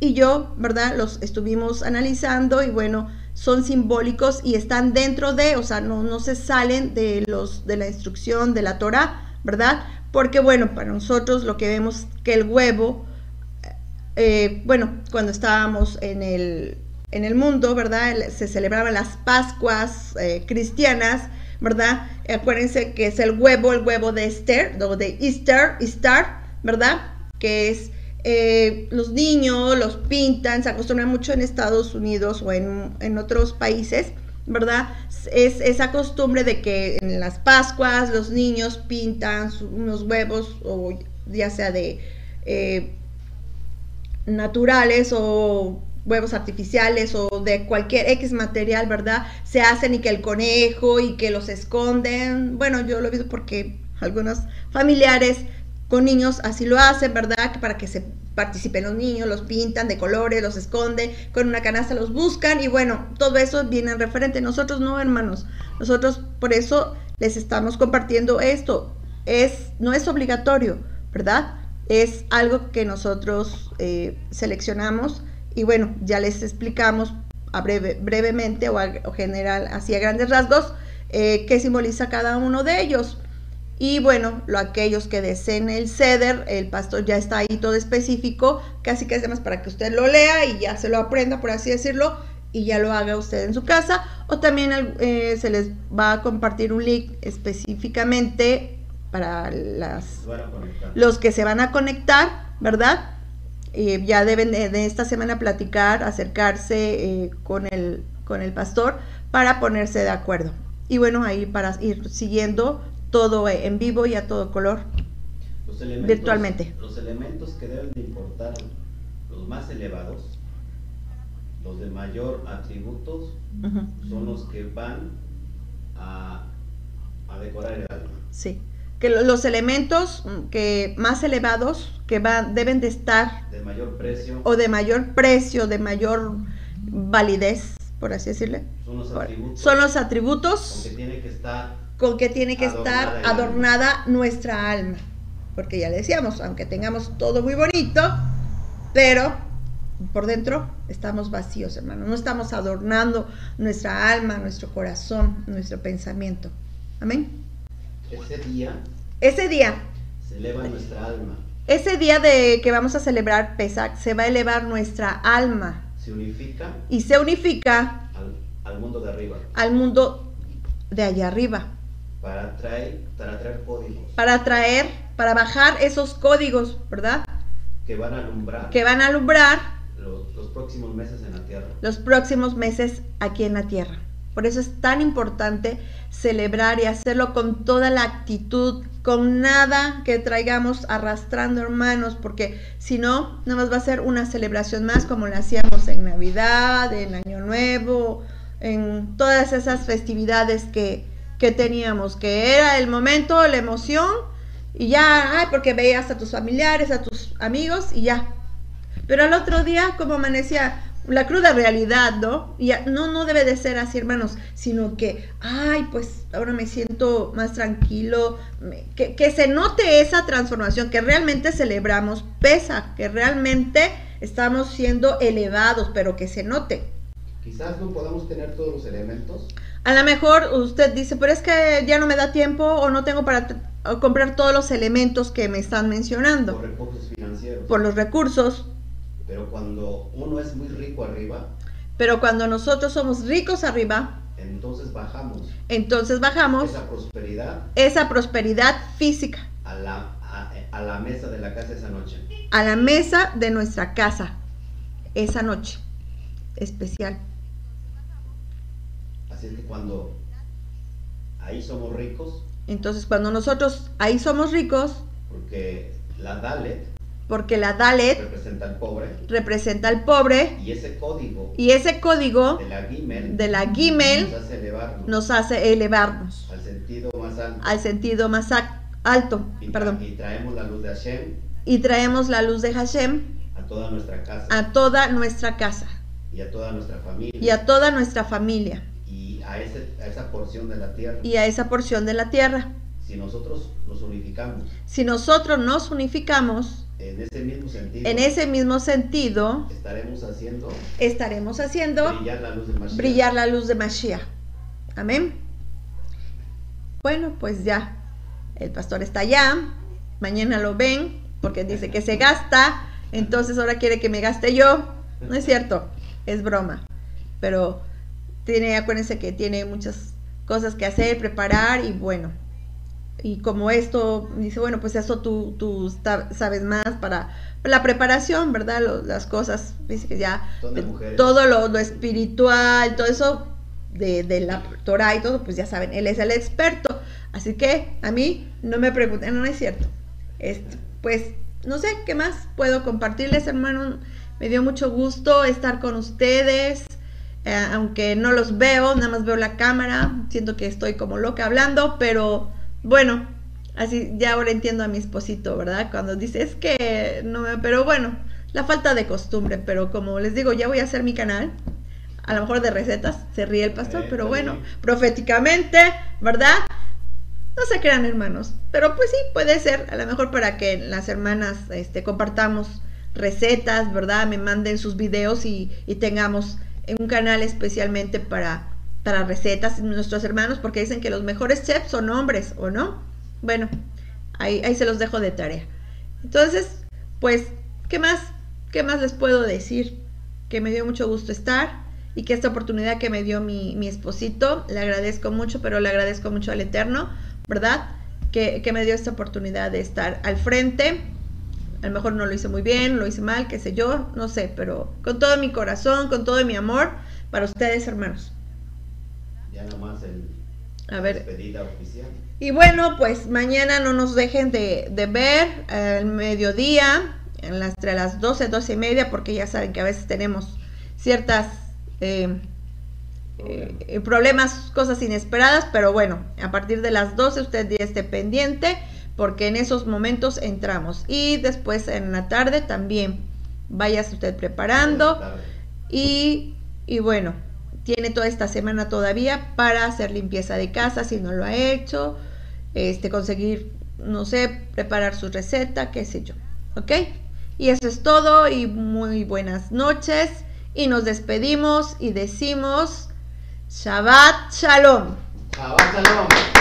y yo, ¿verdad? Los estuvimos analizando y bueno, son simbólicos y están dentro de, o sea, no, no se salen de los de la instrucción de la Torah, ¿verdad? Porque bueno, para nosotros lo que vemos que el huevo, eh, bueno, cuando estábamos en el, en el mundo, ¿verdad? Se celebraban las Pascuas eh, cristianas, ¿verdad? Acuérdense que es el huevo, el huevo de Esther, o de Easter, Easter, ¿verdad? Que es eh, los niños los pintan, se acostumbran mucho en Estados Unidos o en, en otros países, ¿verdad? Es esa costumbre de que en las Pascuas los niños pintan unos huevos, o ya sea de eh, naturales o huevos artificiales o de cualquier X material, ¿verdad? Se hacen y que el conejo y que los esconden. Bueno, yo lo he visto porque algunos familiares con niños así lo hacen, ¿verdad? Para que se participen los niños, los pintan de colores, los esconden, con una canasta los buscan y bueno, todo eso viene en referente. Nosotros no, hermanos. Nosotros por eso les estamos compartiendo esto. Es, no es obligatorio, ¿verdad? Es algo que nosotros eh, seleccionamos y bueno, ya les explicamos a breve, brevemente o, a, general, así a grandes rasgos, eh, qué simboliza cada uno de ellos. Y bueno, lo, aquellos que deseen el ceder, el pastor ya está ahí todo específico, casi que es más para que usted lo lea y ya se lo aprenda, por así decirlo, y ya lo haga usted en su casa. O también eh, se les va a compartir un link específicamente para las, los que se van a conectar, ¿verdad? Eh, ya deben de, esta semana platicar, acercarse eh, con, el, con el pastor para ponerse de acuerdo. Y bueno, ahí para ir siguiendo todo en vivo y a todo color virtualmente. Los elementos que deben de importar, los más elevados, los de mayor atributos, son los que van a, a decorar el alma. Sí que los elementos mm, que más elevados que van deben de estar de mayor precio o de mayor precio, de mayor validez, por así decirle. Son los atributos. Son los atributos con que tiene que estar con que tiene que estar adornada nuestra alma. Porque ya le decíamos, aunque tengamos todo muy bonito, pero por dentro estamos vacíos, hermano. No estamos adornando nuestra alma, nuestro corazón, nuestro pensamiento. Amén. Ese día. Ese día. Se eleva nuestra alma. Ese día de que vamos a celebrar Pesach, se va a elevar nuestra alma. Se unifica. Y se unifica. Al, mundo de arriba. Al mundo de allá arriba. Para traer, para traer códigos. Para traer, para bajar esos códigos, ¿verdad? Que van a alumbrar. Que van a alumbrar. Los, los próximos meses en la tierra. Los próximos meses aquí en la tierra. Por eso es tan importante celebrar y hacerlo con toda la actitud, con nada que traigamos arrastrando hermanos, porque si no, nada más va a ser una celebración más como la hacíamos en Navidad, en Año Nuevo, en todas esas festividades que, que teníamos, que era el momento, la emoción, y ya, ay, porque veías a tus familiares, a tus amigos, y ya. Pero al otro día, como amanecía, la cruda realidad, ¿no? Y no, no debe de ser así, hermanos, sino que, ay, pues ahora me siento más tranquilo, que, que, se note esa transformación, que realmente celebramos, pesa, que realmente estamos siendo elevados, pero que se note. Quizás no podamos tener todos los elementos. A lo mejor usted dice, pero es que ya no me da tiempo o no tengo para comprar todos los elementos que me están mencionando. Por recursos financieros. Por los recursos pero cuando uno es muy rico arriba, pero cuando nosotros somos ricos arriba, entonces bajamos. Entonces bajamos esa prosperidad. Esa prosperidad física. A la, a, la mesa de la casa esa noche. A la mesa de nuestra casa esa noche especial. Así es que cuando ahí somos ricos. Entonces cuando nosotros ahí somos ricos. Porque la Dalet porque la Dalet representa al pobre, representa al pobre. Y ese código, y ese código de la Gimel, de la Gimel nos, hace elevarnos, nos hace elevarnos. Al sentido más alto, al sentido más alto y, perdón. y traemos la luz de Hashem, y traemos la luz de Hashem a toda nuestra casa, a toda nuestra casa. Y a toda nuestra familia, y a toda nuestra familia, y a, ese, a esa porción de la tierra, y a esa porción de la tierra. Si nosotros nos unificamos, si nosotros nos unificamos, en ese mismo sentido, en ese mismo sentido estaremos haciendo, estaremos haciendo brillar la luz de Mashiach. Brillar la luz de Mashiach. Amén. Bueno, pues ya, el pastor está allá, mañana lo ven, porque dice que se gasta, entonces ahora quiere que me gaste yo. No es cierto, es broma. Pero tiene, acuérdense que tiene muchas cosas que hacer, preparar y bueno, y como esto, dice, bueno, pues eso tú, tú sabes más para la preparación, ¿verdad? las cosas, dice que ya, todo lo, lo, espiritual, todo eso de, de, la Torah y todo, pues ya saben, él es el experto. Así que a mí no me pregunten, no, es cierto. Este, pues no sé qué más puedo compartirles, hermano. Me dio mucho gusto estar con ustedes. Eh, aunque no los veo, nada más veo la cámara, siento que estoy como loca hablando, pero bueno, así ya ahora entiendo a mi esposito, ¿verdad? Cuando dice, es que no me... Pero bueno, la falta de costumbre, pero como les digo, ya voy a hacer mi canal, a lo mejor de recetas, se ríe el pastor, pero bueno, proféticamente, ¿verdad? No se crean hermanos, pero pues sí, puede ser, a lo mejor para que las hermanas este, compartamos recetas, ¿verdad? Me manden sus videos y, y tengamos un canal especialmente para para recetas nuestros hermanos porque dicen que los mejores chefs son hombres, ¿o no? bueno, ahí, ahí se los dejo de tarea. Entonces, pues, ¿qué más? ¿Qué más les puedo decir? Que me dio mucho gusto estar y que esta oportunidad que me dio mi, mi esposito, le agradezco mucho, pero le agradezco mucho al Eterno, ¿verdad? Que, que me dio esta oportunidad de estar al frente. A lo mejor no lo hice muy bien, lo hice mal, qué sé yo, no sé, pero con todo mi corazón, con todo mi amor, para ustedes, hermanos. Ya nomás el, a ver. despedida oficial. Y bueno, pues mañana no nos dejen de, de ver al mediodía, en las, entre las 12, 12 y media, porque ya saben que a veces tenemos ciertas eh, eh, problemas, cosas inesperadas, pero bueno, a partir de las 12 usted ya esté pendiente porque en esos momentos entramos. Y después en la tarde también vayas usted preparando y, y bueno, tiene toda esta semana todavía para hacer limpieza de casa si no lo ha hecho, este, conseguir, no sé, preparar su receta, qué sé yo, ¿ok? Y eso es todo y muy buenas noches y nos despedimos y decimos Shabbat Shalom. Shabbat Shalom.